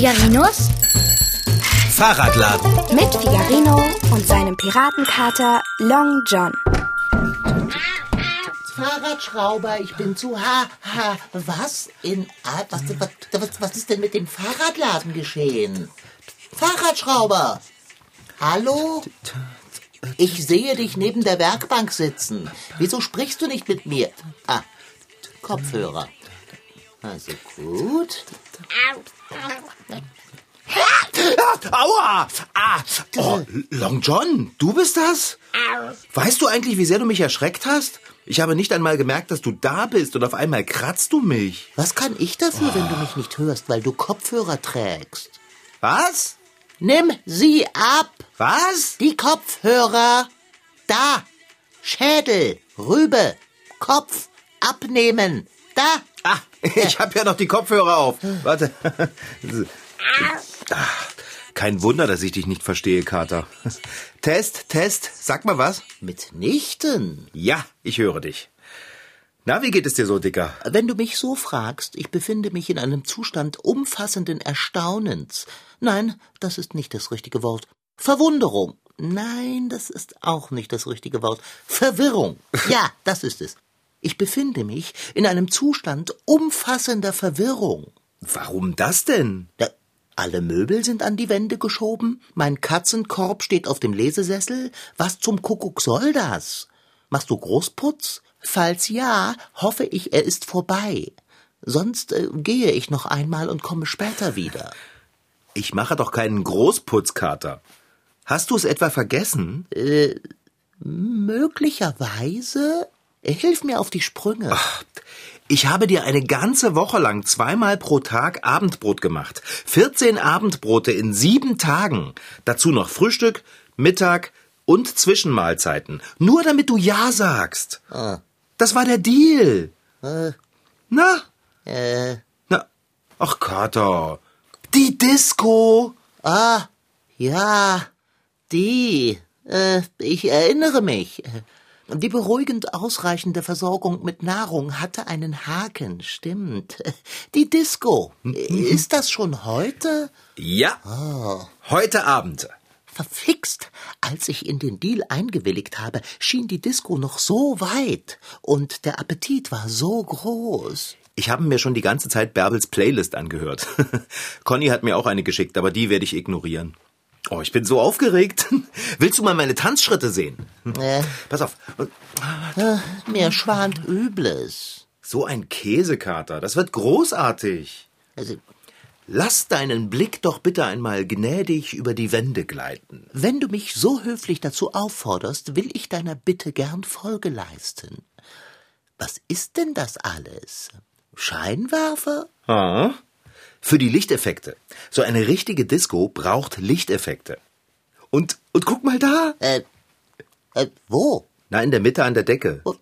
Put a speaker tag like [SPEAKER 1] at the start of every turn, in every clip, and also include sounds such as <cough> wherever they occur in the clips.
[SPEAKER 1] Figarinos
[SPEAKER 2] Fahrradladen.
[SPEAKER 1] mit Figarino und seinem Piratenkater Long John.
[SPEAKER 3] Fahrradschrauber, ich bin zu ha, ha. Was in A- was, was, was, was ist denn mit dem Fahrradladen geschehen? Fahrradschrauber! Hallo? Ich sehe dich neben der Werkbank sitzen. Wieso sprichst du nicht mit mir? Ah, Kopfhörer. Also gut.
[SPEAKER 2] Aua! Ah! Oh, Long John, du bist das? Weißt du eigentlich, wie sehr du mich erschreckt hast? Ich habe nicht einmal gemerkt, dass du da bist und auf einmal kratzt du mich.
[SPEAKER 3] Was kann ich dafür, wenn du mich nicht hörst, weil du Kopfhörer trägst?
[SPEAKER 2] Was?
[SPEAKER 3] Nimm sie ab!
[SPEAKER 2] Was?
[SPEAKER 3] Die Kopfhörer. Da. Schädel. Rübe. Kopf. Abnehmen. Da.
[SPEAKER 2] Ah, ich habe ja noch die Kopfhörer auf. Warte. Ah, Kein Wunder, dass ich dich nicht verstehe, Kater. Test, Test, sag mal was.
[SPEAKER 3] Mitnichten.
[SPEAKER 2] Ja, ich höre dich. Na, wie geht es dir so, Dicker?
[SPEAKER 3] Wenn du mich so fragst, ich befinde mich in einem Zustand umfassenden Erstaunens. Nein, das ist nicht das richtige Wort. Verwunderung. Nein, das ist auch nicht das richtige Wort. Verwirrung. Ja, das ist es. Ich befinde mich in einem Zustand umfassender Verwirrung.
[SPEAKER 2] Warum das denn?
[SPEAKER 3] Da, alle Möbel sind an die Wände geschoben, mein Katzenkorb steht auf dem Lesesessel. Was zum Kuckuck soll das? Machst du Großputz? Falls ja, hoffe ich, er ist vorbei. Sonst äh, gehe ich noch einmal und komme später wieder.
[SPEAKER 2] Ich mache doch keinen Großputzkater. Hast du es etwa vergessen?
[SPEAKER 3] Möglicherweise? Hilf mir auf die Sprünge.
[SPEAKER 2] Ich habe dir eine ganze Woche lang zweimal pro Tag Abendbrot gemacht. 14 Abendbrote in sieben Tagen. Dazu noch Frühstück, Mittag und Zwischenmahlzeiten. Nur damit du Ja sagst. Das war der Deal. Na?
[SPEAKER 3] Äh,
[SPEAKER 2] Na? Ach, Kater. Die Disco.
[SPEAKER 3] ah, ja, die. Äh, ich erinnere mich. Die beruhigend ausreichende Versorgung mit Nahrung hatte einen Haken, stimmt. Die Disco. Ist das schon heute?
[SPEAKER 2] Ja. Heute Abend.
[SPEAKER 3] Verfixt. Als ich in den Deal eingewilligt habe, schien die Disco noch so weit und der Appetit war so groß.
[SPEAKER 2] Ich habe mir schon die ganze Zeit Bärbels Playlist angehört. <laughs> Conny hat mir auch eine geschickt, aber die werde ich ignorieren. Oh, ich bin so aufgeregt. <laughs> Willst du mal meine Tanzschritte sehen?
[SPEAKER 3] Äh,
[SPEAKER 2] Pass auf.
[SPEAKER 3] mir schwant Übles.
[SPEAKER 2] So ein Käsekater. Das wird großartig.
[SPEAKER 3] Also,
[SPEAKER 2] Lass deinen Blick doch bitte einmal gnädig über die Wände gleiten.
[SPEAKER 3] wenn du mich so höflich dazu aufforderst, will ich deiner Bitte gern Folge leisten. Was ist denn das alles? Scheinwerfer?
[SPEAKER 2] Ah. Für die Lichteffekte. So eine richtige Disco braucht Lichteffekte. Und, und guck mal da.
[SPEAKER 3] Äh, äh, wo?
[SPEAKER 2] Na, in der Mitte an der Decke.
[SPEAKER 3] Und-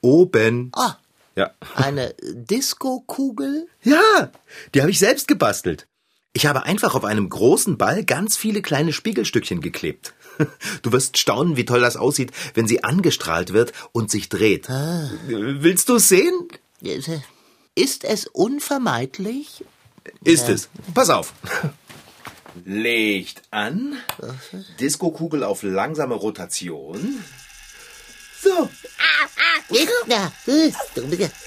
[SPEAKER 2] Oben.
[SPEAKER 3] Ah,
[SPEAKER 2] Ja.
[SPEAKER 3] eine Disco-Kugel?
[SPEAKER 2] Ja, die habe ich selbst gebastelt. Ich habe einfach auf einem großen Ball ganz viele kleine Spiegelstückchen geklebt. <laughs> Du wirst staunen, wie toll das aussieht, wenn sie angestrahlt wird und sich dreht. Willst du es sehen?
[SPEAKER 3] Ist es unvermeidlich?
[SPEAKER 2] Ist es. Pass auf. Licht an. Diskokugel auf langsame Rotation. So.
[SPEAKER 3] Ja,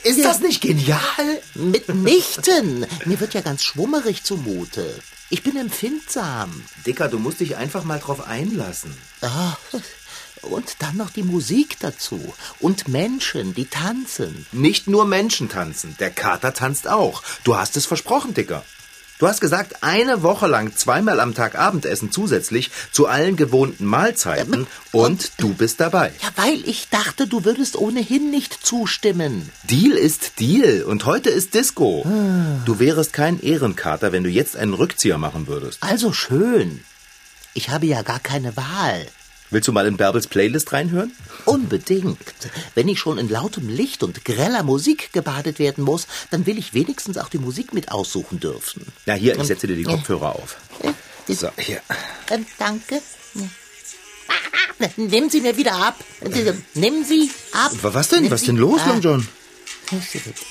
[SPEAKER 2] Ist das nicht genial?
[SPEAKER 3] Mitnichten. Mir wird ja ganz schwummerig zumute. Ich bin empfindsam.
[SPEAKER 2] Dicker, du musst dich einfach mal drauf einlassen.
[SPEAKER 3] Ah, Und dann noch die Musik dazu. Und Menschen, die tanzen.
[SPEAKER 2] Nicht nur Menschen tanzen, der Kater tanzt auch. Du hast es versprochen, Dicker. Du hast gesagt, eine Woche lang zweimal am Tag Abendessen zusätzlich zu allen gewohnten Mahlzeiten und du bist dabei.
[SPEAKER 3] Ja, weil ich dachte, du würdest ohnehin nicht zustimmen.
[SPEAKER 2] Deal ist Deal und heute ist Disco. Du wärest kein Ehrenkater, wenn du jetzt einen Rückzieher machen würdest.
[SPEAKER 3] Also schön. Ich habe ja gar keine Wahl.
[SPEAKER 2] Willst du mal in Bärbels Playlist reinhören?
[SPEAKER 3] Unbedingt. Wenn ich schon in lautem Licht und greller Musik gebadet werden muss, dann will ich wenigstens auch die Musik mit aussuchen dürfen.
[SPEAKER 2] Na hier, ich setze dir die Kopfhörer auf. So, hier.
[SPEAKER 3] Ähm, danke. Nehmen Sie mir wieder ab. Nehmen Sie ab.
[SPEAKER 2] Was denn? Was
[SPEAKER 3] Sie-
[SPEAKER 2] denn los,
[SPEAKER 3] Ah,
[SPEAKER 2] Long John?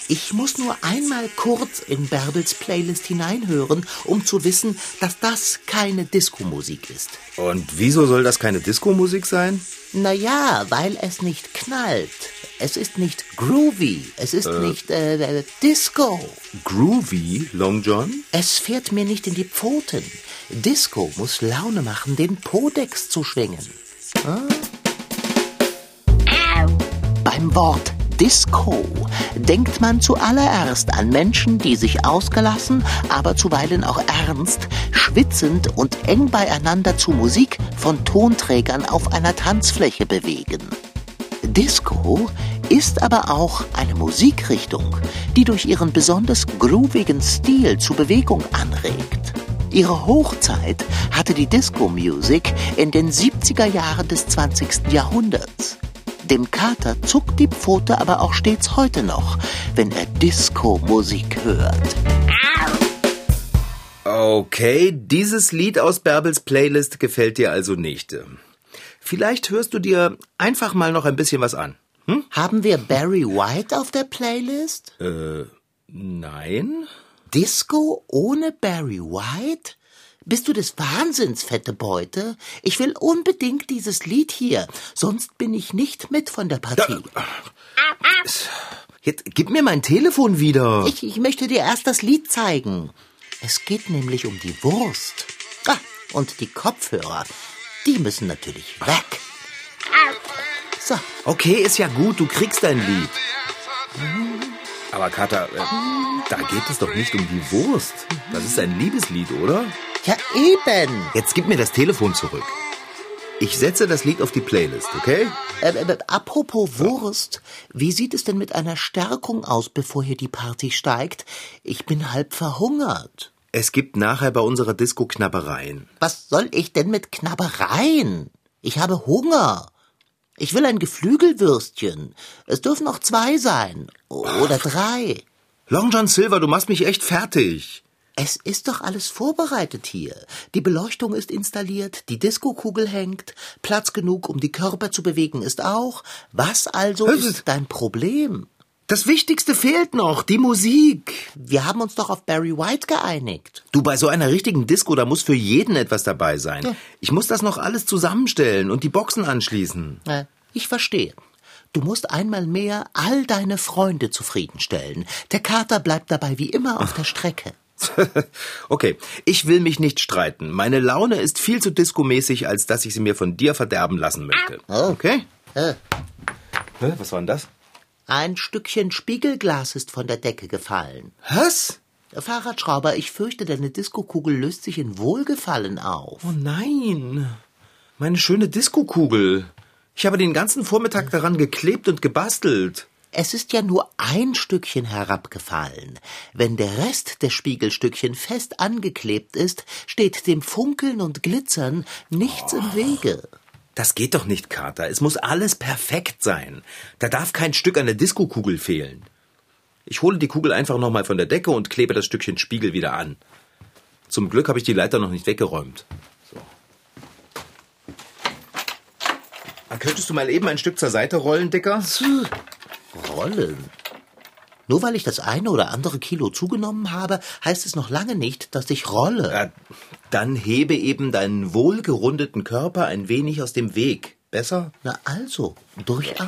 [SPEAKER 3] Ich muss nur einmal kurz in Bärbels Playlist hineinhören, um zu wissen, dass das keine Disco-Musik ist.
[SPEAKER 2] Und wieso soll das keine Disco-Musik sein?
[SPEAKER 3] Naja, weil es nicht knallt. Es ist nicht groovy. Es ist nicht äh, Disco.
[SPEAKER 2] Groovy, Long John?
[SPEAKER 3] Es fährt mir nicht in die Pfoten. Disco muss Laune machen, den Podex zu schwingen. Hm? Beim Wort Disco denkt man zuallererst an Menschen, die sich ausgelassen, aber zuweilen auch ernst, schwitzend und eng beieinander zu Musik von Tonträgern auf einer Tanzfläche bewegen. Disco ist aber auch eine Musikrichtung, die durch ihren besonders groovigen Stil zu Bewegung anregt. Ihre Hochzeit hatte die Disco-Music in den 70er Jahren des 20. Jahrhunderts. Dem Kater zuckt die Pfote aber auch stets heute noch, wenn er Disco-Musik hört.
[SPEAKER 2] Okay, dieses Lied aus Bärbels Playlist gefällt dir also nicht. Vielleicht hörst du dir einfach mal noch ein bisschen was an. Hm?
[SPEAKER 3] Haben wir Barry White auf der Playlist?
[SPEAKER 2] Äh, nein.
[SPEAKER 3] Disco ohne Barry White? Bist du des Wahnsinns, fette Beute? Ich will unbedingt dieses Lied hier, sonst bin ich nicht mit von der Partie.
[SPEAKER 2] Jetzt gib mir mein Telefon wieder.
[SPEAKER 3] Ich, ich möchte dir erst das Lied zeigen. Es geht nämlich um die Wurst. Ah, und die Kopfhörer, die müssen natürlich weg. So.
[SPEAKER 2] Okay, ist ja gut, du kriegst dein Lied. Aber Kater, äh, da geht es doch nicht um die Wurst. Das ist ein Liebeslied, oder?
[SPEAKER 3] Ja, eben.
[SPEAKER 2] Jetzt gib mir das Telefon zurück. Ich setze das Lied auf die Playlist, okay?
[SPEAKER 3] Äh, äh, apropos Wurst, wie sieht es denn mit einer Stärkung aus, bevor hier die Party steigt? Ich bin halb verhungert.
[SPEAKER 2] Es gibt nachher bei unserer Disco Knabbereien.
[SPEAKER 3] Was soll ich denn mit Knabbereien? Ich habe Hunger. Ich will ein Geflügelwürstchen. Es dürfen auch zwei sein. Oder drei.
[SPEAKER 2] Long John Silver, du machst mich echt fertig.
[SPEAKER 3] Es ist doch alles vorbereitet hier. Die Beleuchtung ist installiert, die Diskokugel hängt, Platz genug, um die Körper zu bewegen, ist auch. Was also ist dein Problem?
[SPEAKER 2] Das Wichtigste fehlt noch, die Musik.
[SPEAKER 3] Wir haben uns doch auf Barry White geeinigt.
[SPEAKER 2] Du, bei so einer richtigen Disco, da muss für jeden etwas dabei sein.
[SPEAKER 3] Ja.
[SPEAKER 2] Ich muss das noch alles zusammenstellen und die Boxen anschließen.
[SPEAKER 3] Äh, Ich verstehe. Du musst einmal mehr all deine Freunde zufriedenstellen. Der Kater bleibt dabei wie immer auf der Strecke. <laughs>
[SPEAKER 2] okay, ich will mich nicht streiten. Meine Laune ist viel zu diskomäßig, als dass ich sie mir von dir verderben lassen möchte.
[SPEAKER 3] Oh.
[SPEAKER 2] Okay? Hä, Was war denn das?
[SPEAKER 3] Ein Stückchen Spiegelglas ist von der Decke gefallen.
[SPEAKER 2] Was?
[SPEAKER 3] Fahrradschrauber, ich fürchte, deine Diskokugel löst sich in Wohlgefallen auf.
[SPEAKER 2] Oh nein. Meine schöne Diskokugel. Ich habe den ganzen Vormittag daran geklebt und gebastelt.
[SPEAKER 3] Es ist ja nur ein Stückchen herabgefallen. Wenn der Rest der Spiegelstückchen fest angeklebt ist, steht dem Funkeln und Glitzern nichts im Wege.
[SPEAKER 2] Das geht doch nicht, Kater. Es muss alles perfekt sein. Da darf kein Stück an der Diskokugel fehlen. Ich hole die Kugel einfach nochmal von der Decke und klebe das Stückchen Spiegel wieder an. Zum Glück habe ich die Leiter noch nicht weggeräumt. So. Könntest du mal eben ein Stück zur Seite rollen, Dicker?
[SPEAKER 3] Rollen. Nur weil ich das eine oder andere Kilo zugenommen habe, heißt es noch lange nicht, dass ich rolle.
[SPEAKER 2] Ja, dann hebe eben deinen wohlgerundeten Körper ein wenig aus dem Weg. Besser?
[SPEAKER 3] Na also, durchaus.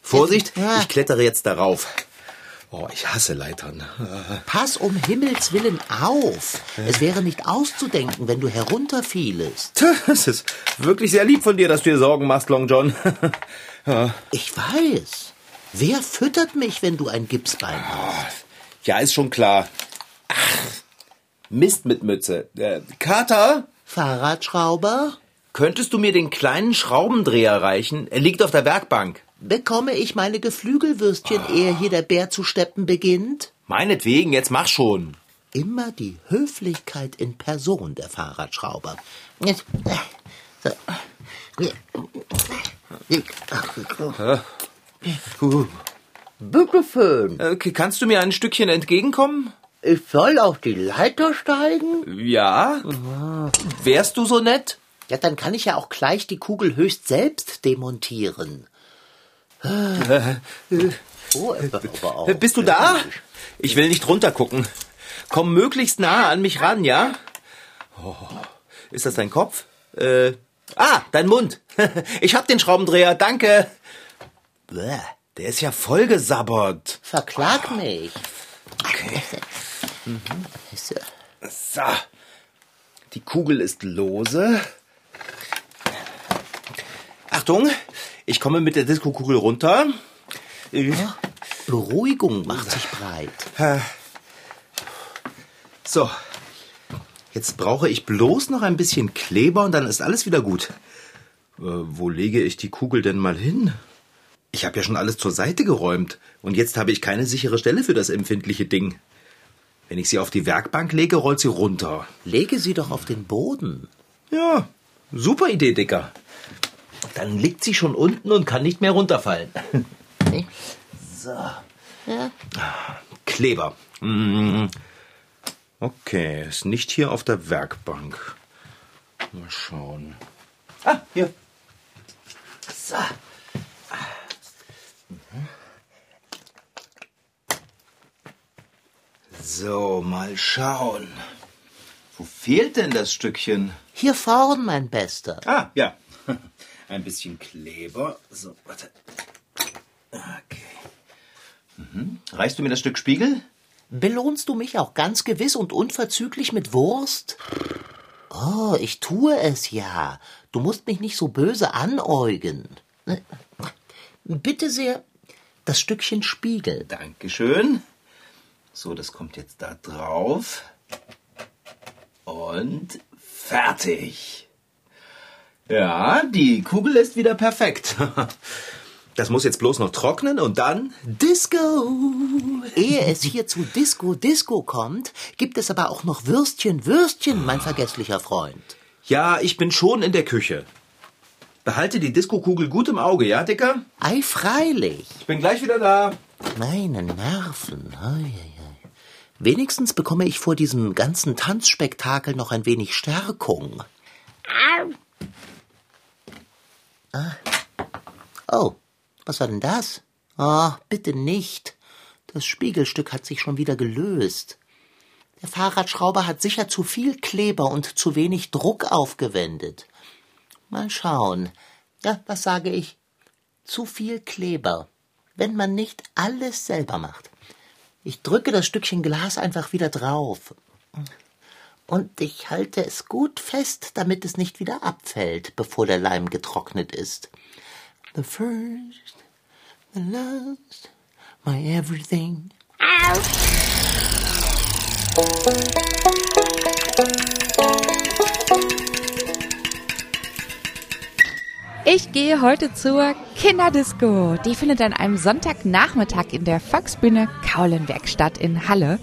[SPEAKER 2] Vorsicht, ich klettere jetzt darauf. Oh, ich hasse Leitern. <laughs>
[SPEAKER 3] Pass um Himmels willen auf. Es wäre nicht auszudenken, wenn du herunterfielest.
[SPEAKER 2] Es ist wirklich sehr lieb von dir, dass du dir Sorgen machst, Long John. <laughs>
[SPEAKER 3] Ich weiß. Wer füttert mich, wenn du ein Gipsbein hast?
[SPEAKER 2] Ja, ist schon klar. Ach, Mist mit Mütze. Äh, Kater,
[SPEAKER 3] Fahrradschrauber?
[SPEAKER 2] könntest du mir den kleinen Schraubendreher reichen? Er liegt auf der Werkbank.
[SPEAKER 3] Bekomme ich meine Geflügelwürstchen, ehe hier der Bär zu steppen beginnt?
[SPEAKER 2] Meinetwegen, jetzt mach schon.
[SPEAKER 3] Immer die Höflichkeit in Person, der Fahrradschrauber. Bitte schön.
[SPEAKER 2] Äh, kannst du mir ein Stückchen entgegenkommen?
[SPEAKER 3] Ich soll auf die Leiter steigen?
[SPEAKER 2] Ja. Wärst du so nett?
[SPEAKER 3] Ja, dann kann ich ja auch gleich die Kugel höchst selbst demontieren. Oh, aber auch.
[SPEAKER 2] Bist du da? Ich will nicht runtergucken. Komm möglichst nah an mich ran, ja? Oh, ist das dein Kopf? Äh, ah, dein Mund. <laughs> Ich hab den Schraubendreher, danke. Bäh, der ist ja voll gesabbert.
[SPEAKER 3] Verklag mich.
[SPEAKER 2] Okay. <laughs>
[SPEAKER 3] So.
[SPEAKER 2] So. Die Kugel ist lose. Achtung, ich komme mit der Disco-Kugel runter. Äh,
[SPEAKER 3] Beruhigung macht sich breit.
[SPEAKER 2] So. Jetzt brauche ich bloß noch ein bisschen Kleber und dann ist alles wieder gut. Äh, wo lege ich die Kugel denn mal hin? Ich habe ja schon alles zur Seite geräumt und jetzt habe ich keine sichere Stelle für das empfindliche Ding. Wenn ich sie auf die Werkbank lege, rollt sie runter.
[SPEAKER 3] Lege sie doch auf den Boden.
[SPEAKER 2] Ja, super Idee, Dicker. Dann liegt sie schon unten und kann nicht mehr runterfallen. So.
[SPEAKER 3] Ja.
[SPEAKER 2] Kleber. Mm. Okay, ist nicht hier auf der Werkbank. Mal schauen. Ah, hier. So. So, mal schauen. Wo fehlt denn das Stückchen?
[SPEAKER 3] Hier vorn, mein Bester.
[SPEAKER 2] Ah, ja. Ein bisschen Kleber. So, warte. Okay. Mhm. Reichst du mir das Stück Spiegel?
[SPEAKER 3] Belohnst du mich auch ganz gewiss und unverzüglich mit Wurst? Oh, ich tue es ja. Du musst mich nicht so böse anäugen. Bitte sehr, das Stückchen Spiegel.
[SPEAKER 2] Dankeschön. So, das kommt jetzt da drauf. Und fertig. Ja, die Kugel ist wieder perfekt. <laughs> Das muss jetzt bloß noch trocknen und dann Disco.
[SPEAKER 3] Ehe es hier zu Disco Disco kommt, gibt es aber auch noch Würstchen Würstchen, mein vergesslicher Freund.
[SPEAKER 2] Ja, ich bin schon in der Küche. Behalte die Disco-Kugel gut im Auge, ja, Dicker?
[SPEAKER 3] Ei, freilich.
[SPEAKER 2] Ich bin gleich wieder da.
[SPEAKER 3] Meine Nerven. Ei, ei, ei. Wenigstens bekomme ich vor diesem ganzen Tanzspektakel noch ein wenig Stärkung. Ah. Oh, was war denn das? Oh, bitte nicht. Das Spiegelstück hat sich schon wieder gelöst. Der Fahrradschrauber hat sicher zu viel Kleber und zu wenig Druck aufgewendet. Mal schauen. Ja, was sage ich? Zu viel Kleber. Wenn man nicht alles selber macht. Ich drücke das Stückchen Glas einfach wieder drauf. Und ich halte es gut fest, damit es nicht wieder abfällt, bevor der Leim getrocknet ist. The first, the last, my everything.
[SPEAKER 4] Ich gehe heute zur Kinderdisco. Die findet an einem Sonntagnachmittag in der Volksbühne Kaulenberg statt in Halle.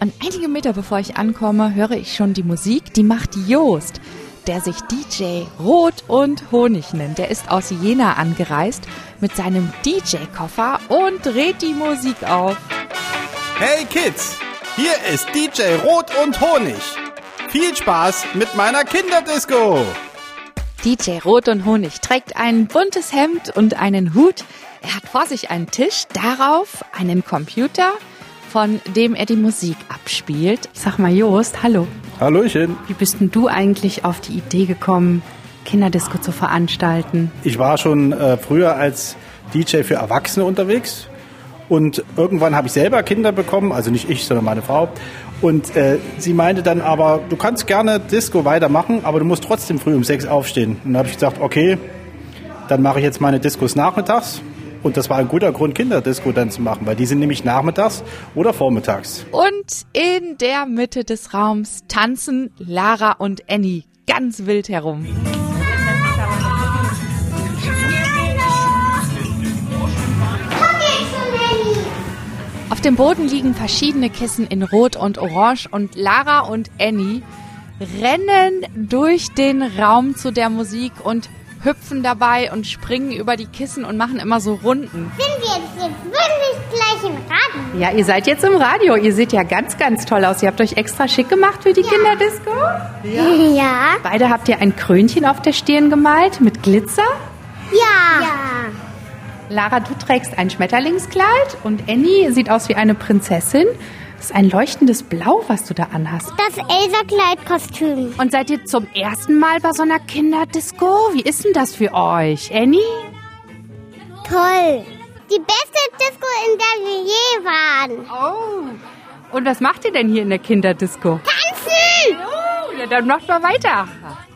[SPEAKER 4] Und einige Meter bevor ich ankomme, höre ich schon die Musik, die macht Joost, der sich DJ Rot und Honig nennt. Der ist aus Jena angereist mit seinem DJ-Koffer und dreht die Musik auf.
[SPEAKER 5] Hey Kids, hier ist DJ Rot und Honig. Viel Spaß mit meiner Kinderdisco.
[SPEAKER 4] DJ Rot und Honig trägt ein buntes Hemd und einen Hut. Er hat vor sich einen Tisch, darauf einen Computer, von dem er die Musik abspielt.
[SPEAKER 6] Sag mal, Jost, hallo.
[SPEAKER 5] Hallöchen.
[SPEAKER 6] Wie bist denn du eigentlich auf die Idee gekommen, Kinderdisco zu veranstalten?
[SPEAKER 5] Ich war schon äh, früher als DJ für Erwachsene unterwegs und irgendwann habe ich selber Kinder bekommen, also nicht ich, sondern meine Frau. Und äh, sie meinte dann aber, du kannst gerne Disco weitermachen, aber du musst trotzdem früh um sechs aufstehen. Und dann habe ich gesagt, okay, dann mache ich jetzt meine Discos nachmittags. Und das war ein guter Grund, Kinderdisco dann zu machen, weil die sind nämlich nachmittags oder vormittags.
[SPEAKER 4] Und in der Mitte des Raums tanzen Lara und Annie ganz wild herum. Auf dem Boden liegen verschiedene Kissen in Rot und Orange und Lara und Annie rennen durch den Raum zu der Musik und hüpfen dabei und springen über die Kissen und machen immer so Runden.
[SPEAKER 7] Sind wir jetzt, jetzt wirklich gleich im Radio?
[SPEAKER 6] Ja, ihr seid jetzt im Radio. Ihr seht ja ganz, ganz toll aus. Ihr habt euch extra schick gemacht für die Kinderdisco.
[SPEAKER 7] Ja.
[SPEAKER 6] Beide habt ihr ein Krönchen auf der Stirn gemalt mit Glitzer.
[SPEAKER 7] Ja. Ja.
[SPEAKER 6] Lara, du trägst ein Schmetterlingskleid und Annie sieht aus wie eine Prinzessin. Das ist ein leuchtendes Blau, was du da anhast.
[SPEAKER 7] Das Elsa-Kleidkostüm.
[SPEAKER 6] Und seid ihr zum ersten Mal bei so einer Kinderdisco? Wie ist denn das für euch? Annie?
[SPEAKER 7] Toll. Die beste Disco, in der wir je waren.
[SPEAKER 6] Oh. Und was macht ihr denn hier in der Kinderdisco?
[SPEAKER 7] Tanzen!
[SPEAKER 6] Oh, ja, dann macht mal weiter.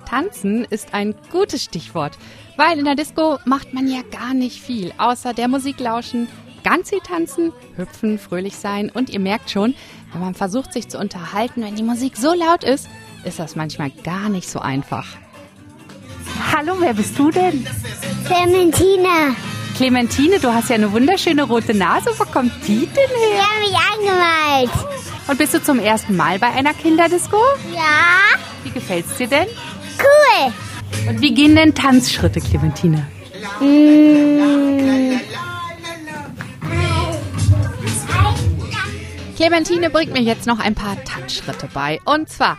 [SPEAKER 6] Tanzen ist ein gutes Stichwort, weil in der Disco macht man ja gar nicht viel, außer der Musik lauschen, ganz viel tanzen, hüpfen, fröhlich sein und ihr merkt schon, wenn man versucht sich zu unterhalten, wenn die Musik so laut ist, ist das manchmal gar nicht so einfach. Hallo, wer bist du denn?
[SPEAKER 7] Clementina.
[SPEAKER 6] Clementine, du hast ja eine wunderschöne rote Nase. Wo kommt die denn her?
[SPEAKER 7] haben mich angemalt.
[SPEAKER 6] Und bist du zum ersten Mal bei einer Kinderdisco?
[SPEAKER 7] Ja?
[SPEAKER 6] Wie gefällt's dir denn?
[SPEAKER 7] Cool.
[SPEAKER 6] Und wie gehen denn Tanzschritte, Clementine?
[SPEAKER 7] Mm,
[SPEAKER 4] Clementine bringt mir jetzt noch ein paar Tanzschritte bei. Und zwar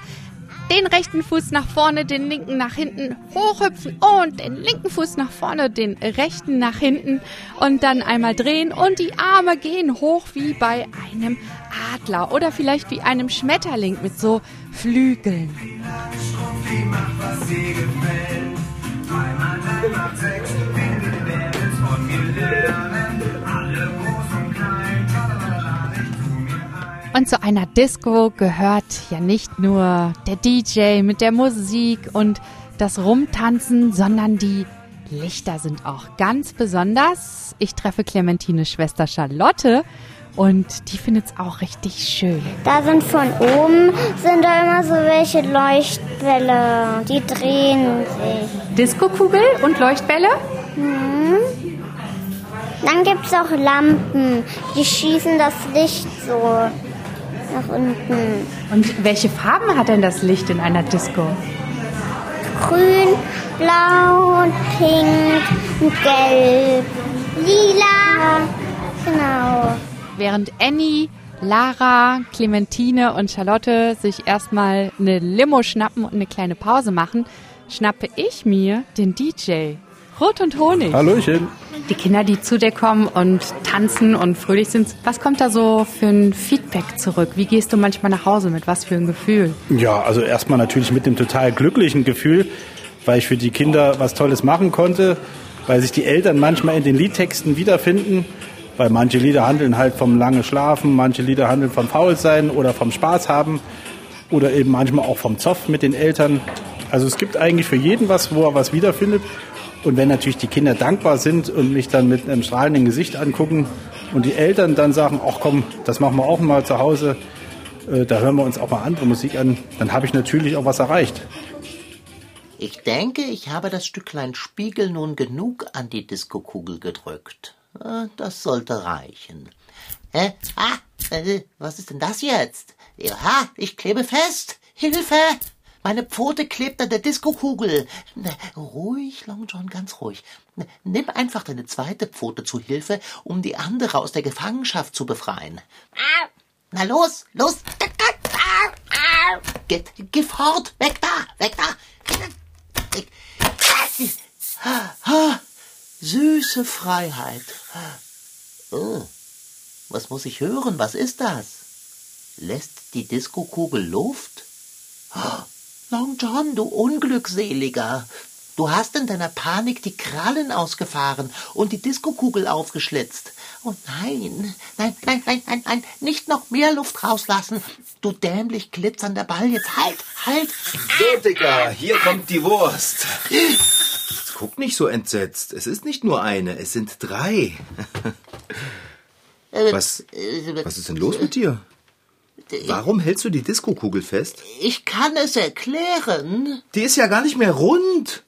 [SPEAKER 4] den rechten Fuß nach vorne, den linken nach hinten, hochhüpfen und den linken Fuß nach vorne, den rechten nach hinten und dann einmal drehen und die Arme gehen hoch wie bei einem Adler oder vielleicht wie einem Schmetterling mit so Flügeln. Und zu einer Disco gehört ja nicht nur der DJ mit der Musik und das Rumtanzen, sondern die Lichter sind auch ganz besonders. Ich treffe Clementines Schwester Charlotte und die findet es auch richtig schön.
[SPEAKER 7] da sind von oben sind da immer so welche Leuchtbälle. Die drehen sich.
[SPEAKER 6] Disco-Kugel und Leuchtbälle?
[SPEAKER 7] Dann gibt's auch Lampen. Die schießen das Licht so nach unten.
[SPEAKER 6] Und welche Farben hat denn das Licht in einer Disco?
[SPEAKER 7] Grün, blau und pink gelb. Lila. Genau.
[SPEAKER 4] Während Annie, Lara, Clementine und Charlotte sich erstmal eine Limo schnappen und eine kleine Pause machen, schnappe ich mir den DJ. Rot und Honig.
[SPEAKER 5] Hallöchen.
[SPEAKER 6] Die Kinder, die zu dir kommen und tanzen und fröhlich sind, was kommt da so für ein Feedback zurück? Wie gehst du manchmal nach Hause mit was für ein Gefühl?
[SPEAKER 5] Ja, also erstmal natürlich mit dem total glücklichen Gefühl, weil ich für die Kinder was Tolles machen konnte, weil sich die Eltern manchmal in den Liedtexten wiederfinden, weil manche Lieder handeln halt vom lange Schlafen, manche Lieder handeln vom Faulsein oder vom Spaß haben oder eben manchmal auch vom Zoff mit den Eltern. Also es gibt eigentlich für jeden was, wo er was wiederfindet. Und wenn natürlich die Kinder dankbar sind und mich dann mit einem strahlenden Gesicht angucken und die Eltern dann sagen, ach komm, das machen wir auch mal zu Hause, äh, da hören wir uns auch mal andere Musik an, dann habe ich natürlich auch was erreicht.
[SPEAKER 3] Ich denke, ich habe das Stücklein Spiegel nun genug an die Diskokugel gedrückt. Äh, Das sollte reichen. Hä? Ah, äh, was ist denn das jetzt? Ja, ich klebe fest. Hilfe! Meine Pfote klebt an der Diskokugel. Ne, Ruhig, Long John, ganz ruhig. Ne, Nimm einfach deine zweite Pfote zu Hilfe, um die andere aus der Gefangenschaft zu befreien. Na los, los! Geh, geh fort! Weg da! Weg da! Süße Freiheit. Oh, was muss ich hören? Was ist das? Lässt die Diskokugel Luft? Oh, Long John, du Unglückseliger. Du hast in deiner Panik die Krallen ausgefahren und die Diskokugel aufgeschlitzt. Oh nein, nein, nein, nein, nein, nein, nicht noch mehr Luft rauslassen. Du dämlich glitzernder Ball, jetzt halt, halt.
[SPEAKER 2] So, Dicker, hier kommt die Wurst. Jetzt <laughs> guck nicht so entsetzt. Es ist nicht nur eine, es sind drei. <laughs> Was, was ist denn los mit dir? Warum hältst du die Diskokugel fest?
[SPEAKER 3] Ich kann es erklären.
[SPEAKER 2] Die ist ja gar nicht mehr rund.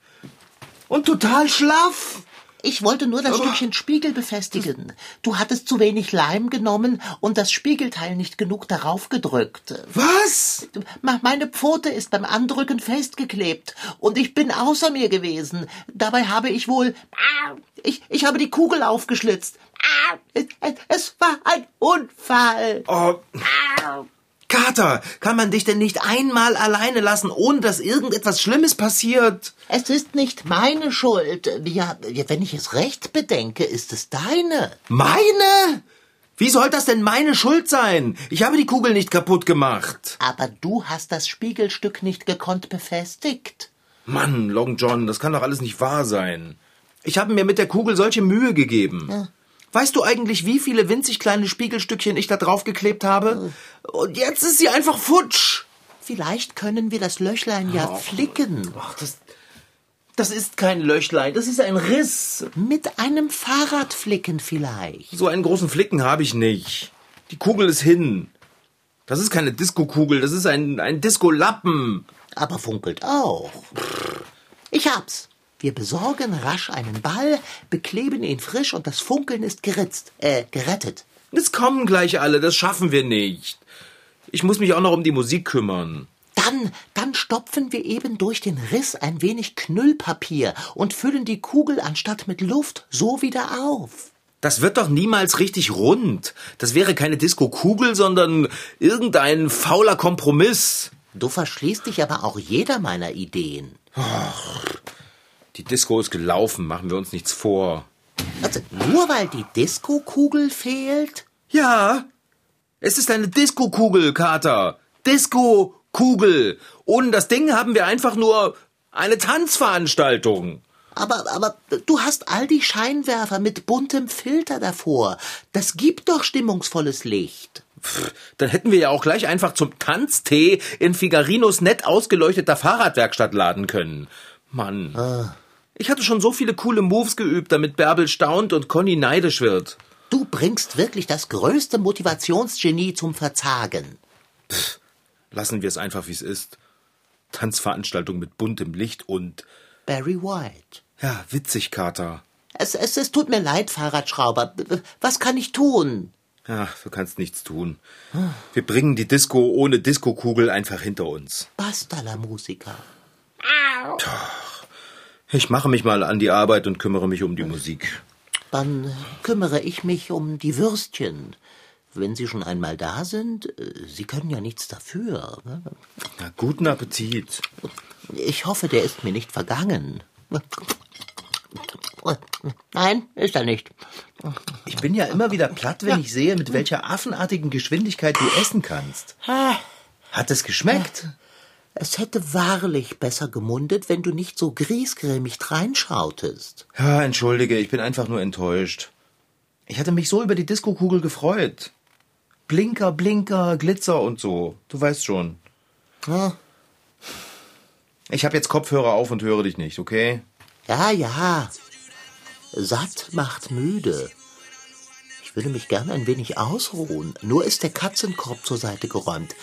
[SPEAKER 2] Und total schlaff.
[SPEAKER 3] Ich wollte nur das Stückchen Spiegel befestigen. Du hattest zu wenig Leim genommen und das Spiegelteil nicht genug darauf gedrückt.
[SPEAKER 2] Was?
[SPEAKER 3] Meine Pfote ist beim Andrücken festgeklebt und ich bin außer mir gewesen. Dabei habe ich wohl. Ich, ich habe die Kugel aufgeschlitzt. Es, es war ein Unfall.
[SPEAKER 2] Oh, Kater, kann man dich denn nicht einmal alleine lassen, ohne dass irgendetwas Schlimmes passiert?
[SPEAKER 3] Es ist nicht meine Schuld. Ja, wenn ich es recht bedenke, ist es deine.
[SPEAKER 2] Meine? Wie soll das denn meine Schuld sein? Ich habe die Kugel nicht kaputt gemacht.
[SPEAKER 3] Aber du hast das Spiegelstück nicht gekonnt befestigt.
[SPEAKER 2] Mann, Long John, das kann doch alles nicht wahr sein. Ich habe mir mit der Kugel solche Mühe gegeben.
[SPEAKER 3] Ja.
[SPEAKER 2] Weißt du eigentlich, wie viele winzig kleine Spiegelstückchen ich da draufgeklebt habe? Und jetzt ist sie einfach futsch.
[SPEAKER 3] Vielleicht können wir das Löchlein ja flicken.
[SPEAKER 2] Ach, das, das ist kein Löchlein, das ist ein Riss.
[SPEAKER 3] Mit einem Fahrradflicken vielleicht.
[SPEAKER 2] So einen großen Flicken habe ich nicht. Die Kugel ist hin. Das ist keine Diskokugel, das ist ein, ein Diskolappen.
[SPEAKER 3] Aber funkelt auch. Ich hab's. Wir besorgen rasch einen Ball, bekleben ihn frisch und das Funkeln ist geritzt, äh, gerettet.
[SPEAKER 2] Es kommen gleich alle, das schaffen wir nicht. Ich muss mich auch noch um die Musik kümmern.
[SPEAKER 3] Dann, dann stopfen wir eben durch den Riss ein wenig Knüllpapier und füllen die Kugel anstatt mit Luft so wieder auf.
[SPEAKER 2] Das wird doch niemals richtig rund. Das wäre keine Disco-Kugel, sondern irgendein fauler Kompromiss.
[SPEAKER 3] Du verschließt dich aber auch jeder meiner Ideen.
[SPEAKER 2] Die Disco ist gelaufen, machen wir uns nichts vor.
[SPEAKER 3] Also nur weil die Disco-Kugel fehlt?
[SPEAKER 2] Ja, es ist eine Disco-Kugel, Kater. Disco-Kugel. Ohne das Ding haben wir einfach nur eine Tanzveranstaltung.
[SPEAKER 3] Aber, aber du hast all die Scheinwerfer mit buntem Filter davor. Das gibt doch stimmungsvolles Licht.
[SPEAKER 2] Pff, dann hätten wir ja auch gleich einfach zum Tanztee in Figarinos nett ausgeleuchteter Fahrradwerkstatt laden können. Mann. Ich hatte schon so viele coole Moves geübt, damit Bärbel staunt und Conny neidisch wird.
[SPEAKER 3] Du bringst wirklich das größte Motivationsgenie zum Verzagen.
[SPEAKER 2] Lassen wir es einfach, wie es ist. Tanzveranstaltung mit buntem Licht und...
[SPEAKER 3] Barry White.
[SPEAKER 2] Ja, witzig, Kater.
[SPEAKER 3] Es, es, es tut mir leid, Fahrradschrauber. Was kann ich tun?
[SPEAKER 2] Ja, du kannst nichts tun. Wir bringen die Disco ohne Diskokugel einfach hinter uns.
[SPEAKER 3] Basta la Musiker.
[SPEAKER 2] Ich mache mich mal an die Arbeit und kümmere mich um die Musik.
[SPEAKER 3] Dann kümmere ich mich um die Würstchen. Wenn Sie schon einmal da sind, äh, Sie können ja nichts dafür. ne?
[SPEAKER 2] Na, guten Appetit.
[SPEAKER 3] Ich hoffe, der ist mir nicht vergangen. Nein, ist er nicht.
[SPEAKER 2] Ich bin ja immer wieder platt, wenn ich sehe, mit welcher affenartigen Geschwindigkeit du essen kannst. Hat es geschmeckt?
[SPEAKER 3] Es hätte wahrlich besser gemundet, wenn du nicht so griesgrämig reinschautest.
[SPEAKER 2] Ja, entschuldige, ich bin einfach nur enttäuscht. Ich hatte mich so über die Diskokugel gefreut. Blinker, Blinker, Glitzer und so. Du weißt schon.
[SPEAKER 3] Ja,
[SPEAKER 2] Ich habe jetzt Kopfhörer auf und höre dich nicht, okay?
[SPEAKER 3] ja. ja. Satt macht müde. Ich würde mich gern ein wenig ausruhen. Nur ist der Katzenkorb zur Seite geräumt.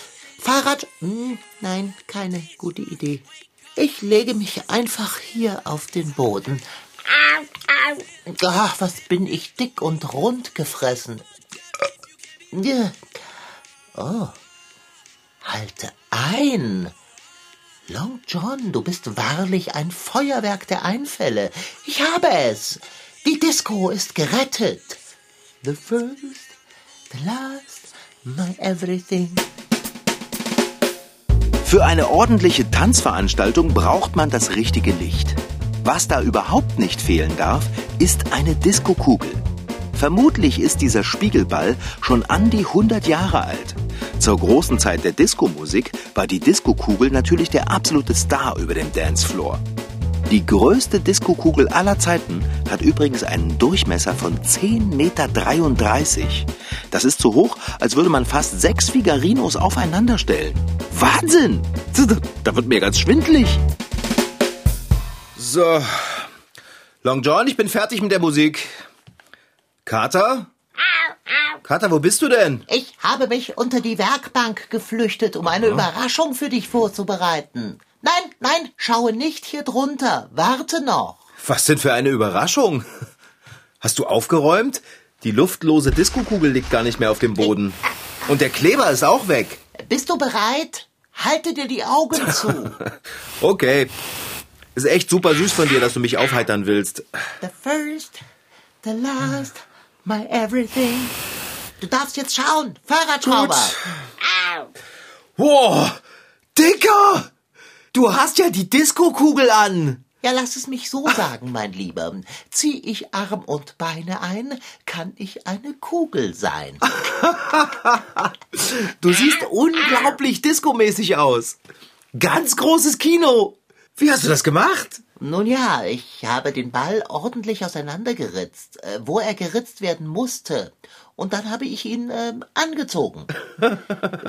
[SPEAKER 3] Fahrrad? Hm, nein, keine gute Idee. Ich lege mich einfach hier auf den Boden. Ach, was bin ich dick und rund gefressen. Oh. Halte ein. Long John, du bist wahrlich ein Feuerwerk der Einfälle. Ich habe es. Die Disco ist gerettet. The first, the last, my everything.
[SPEAKER 2] Für eine ordentliche Tanzveranstaltung braucht man das richtige Licht. Was da überhaupt nicht fehlen darf, ist eine Diskokugel. Vermutlich ist dieser Spiegelball schon an die 100 Jahre alt. Zur großen Zeit der Diskomusik war die Diskokugel natürlich der absolute Star über dem Dancefloor. Die größte Diskokugel aller Zeiten hat übrigens einen Durchmesser von 10,33 Meter. Das ist so hoch, als würde man fast sechs Figarinos aufeinander stellen. Wahnsinn! <laughs> Da wird mir ganz schwindlig. So. Long John, ich bin fertig mit der Musik. Kater? Kater, wo bist du denn?
[SPEAKER 3] Ich habe mich unter die Werkbank geflüchtet, um eine Überraschung für dich vorzubereiten. Nein, schaue nicht hier drunter. Warte noch.
[SPEAKER 2] Was denn für eine Überraschung? <laughs> Hast du aufgeräumt? Die luftlose Diskokugel liegt gar nicht mehr auf dem Boden. Und der Kleber ist auch weg.
[SPEAKER 3] Bist du bereit? Halte dir die Augen <laughs> zu.
[SPEAKER 2] Okay. Ist echt super süß von dir, dass du mich aufheitern willst.
[SPEAKER 3] The first, the last, my everything. Du darfst jetzt schauen, Fahrradschrauber.
[SPEAKER 2] Boah, Dicker! Du hast ja die Disco-Kugel an.
[SPEAKER 3] Ja, lass es mich so sagen, mein Lieber. Zieh ich Arm und Beine ein, kann ich eine Kugel sein. <laughs>
[SPEAKER 2] Du siehst unglaublich discomäßig aus. Ganz großes Kino. Wie hast du das gemacht?
[SPEAKER 3] Nun ja, ich habe den Ball ordentlich auseinandergeritzt, äh, wo er geritzt werden musste. Und dann habe ich ihn ähm, angezogen. <laughs>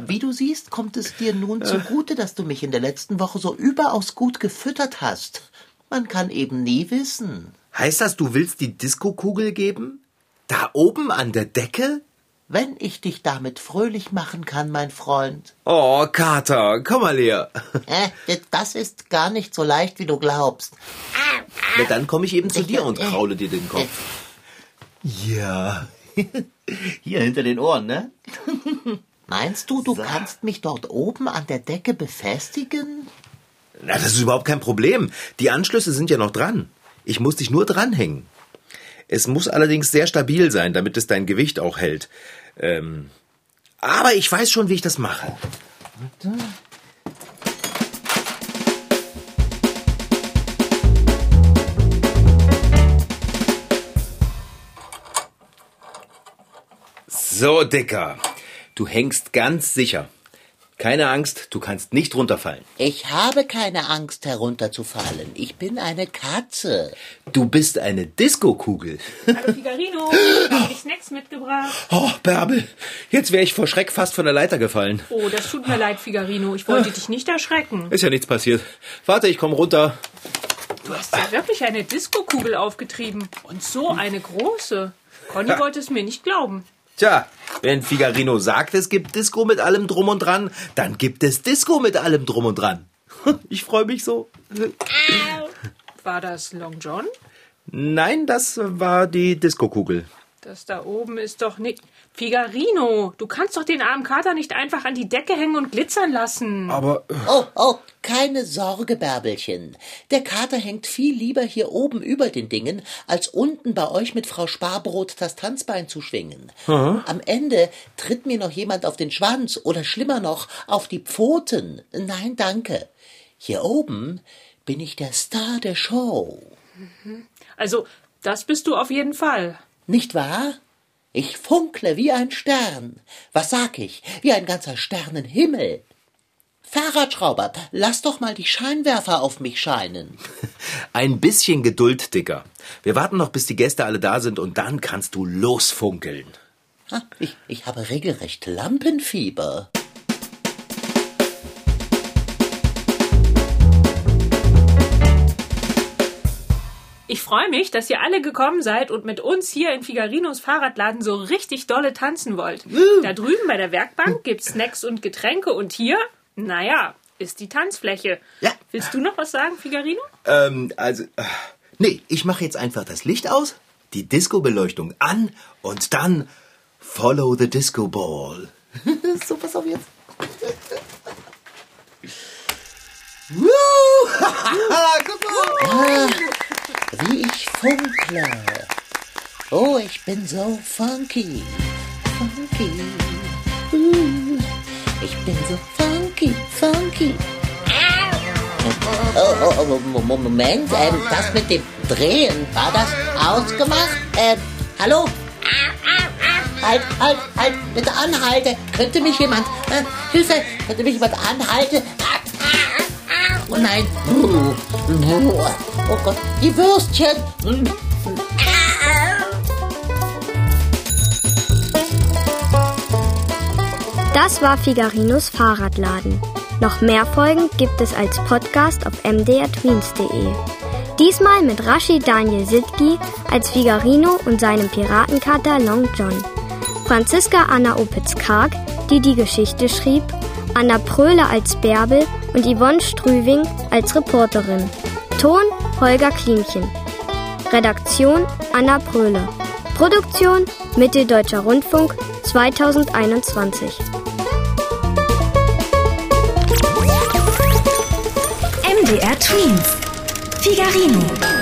[SPEAKER 3] Wie du siehst, kommt es dir nun zugute, dass du mich in der letzten Woche so überaus gut gefüttert hast. Man kann eben nie wissen.
[SPEAKER 2] Heißt das, du willst die Disco-Kugel geben? Da oben an der Decke?
[SPEAKER 3] Wenn ich dich damit fröhlich machen kann, mein Freund.
[SPEAKER 2] Oh, Kater, komm mal her. <laughs>
[SPEAKER 3] Äh, das ist gar nicht so leicht, wie du glaubst.
[SPEAKER 2] Na, dann komme ich eben zu dir und kraule dir den Kopf. Ja. <laughs> Hier hinter den Ohren, ne? <laughs>
[SPEAKER 3] Meinst du, du kannst mich dort oben an der Decke befestigen?
[SPEAKER 2] Na, das ist überhaupt kein Problem. Die Anschlüsse sind ja noch dran. Ich muss dich nur dranhängen. Es muss allerdings sehr stabil sein, damit es dein Gewicht auch hält. Ähm, aber ich weiß schon, wie ich das mache. So, Dicker. Du hängst ganz sicher. Keine Angst, du kannst nicht runterfallen.
[SPEAKER 3] Ich habe keine Angst herunterzufallen. Ich bin eine Katze.
[SPEAKER 2] Du bist eine Disco-Kugel.
[SPEAKER 8] Hallo Figarino, ich Snacks mitgebracht? <laughs>
[SPEAKER 2] Oh, Bärbel, jetzt wäre ich vor Schreck fast von der Leiter gefallen.
[SPEAKER 8] Oh, das tut mir leid, Figarino. Ich wollte dich nicht erschrecken.
[SPEAKER 2] Ist ja nichts passiert. Warte, ich komm runter.
[SPEAKER 8] Du hast ja wirklich eine Disco-Kugel aufgetrieben. Und so eine große. Conny wollte es mir nicht glauben.
[SPEAKER 2] Tja, wenn Figarino sagt, es gibt Disco mit allem drum und dran, dann gibt es Disco mit allem drum und dran. <laughs> Ich freue mich so.
[SPEAKER 8] War das Long John?
[SPEAKER 2] Nein, das war die Disco-Kugel.
[SPEAKER 8] Das da oben ist doch nicht. Figarino, du kannst doch den armen Kater nicht einfach an die Decke hängen und glitzern lassen.
[SPEAKER 2] Aber
[SPEAKER 3] Oh, oh, keine Sorge, Bärbelchen. Der Kater hängt viel lieber hier oben über den Dingen, als unten bei euch mit Frau Sparbrot das Tanzbein zu schwingen. Am Ende tritt mir noch jemand auf den Schwanz oder schlimmer noch auf die Pfoten. Nein, danke. Hier oben bin ich der Star der Show.
[SPEAKER 8] Also, das bist du auf jeden Fall.
[SPEAKER 3] Nicht wahr? Ich funkle wie ein Stern. Was sag ich? Wie ein ganzer Sternenhimmel. Fahrradschrauber, lass doch mal die Scheinwerfer auf mich scheinen. <laughs>
[SPEAKER 2] ein bisschen Geduld, Dicker. Wir warten noch, bis die Gäste alle da sind und dann kannst du losfunkeln.
[SPEAKER 3] Ha, Ich, ich habe regelrecht Lampenfieber.
[SPEAKER 8] Ich freue mich, dass ihr alle gekommen seid und mit uns hier in Figarinos Fahrradladen so richtig dolle tanzen wollt. Da drüben bei der Werkbank gibt's Snacks und Getränke und hier, naja, ist die Tanzfläche.
[SPEAKER 2] Ja.
[SPEAKER 8] Willst du noch was sagen, Figarino?
[SPEAKER 2] Ähm, also, äh, nee, ich mache jetzt einfach das Licht aus, die Disco-Beleuchtung an und dann follow the Disco Ball. <laughs>
[SPEAKER 3] So, pass auf jetzt. <laughs>
[SPEAKER 2] Woo! <laughs> Guck mal!
[SPEAKER 3] Wie ich funkle. Oh, ich bin so funky. Funky. Uh, Ich bin so funky, funky. Oh, oh, oh, Mo- Mo- Moment, ähm, das mit dem Drehen, war das ausgemacht? Ähm, hallo? Halt, halt, halt, bitte anhalte. Könnte mich jemand, äh, Hilfe, könnte mich jemand anhalten? Oh nein. Oh Gott, die Würstchen.
[SPEAKER 7] Das war Figarinos Fahrradladen. Noch mehr Folgen gibt es als Podcast auf mdrtweens.de. Diesmal mit Rashid Daniel Sidki als Figarino und seinem Piratenkater Long John. Franziska Anna Opitz-Karg, die die Geschichte schrieb, Anna Pröhle als Bärbel und Yvonne Strüving als Reporterin. Ton Holger Klimchen. Redaktion Anna Pröhle. Produktion Mitteldeutscher Rundfunk 2021.
[SPEAKER 1] MDR Twins. Figarino.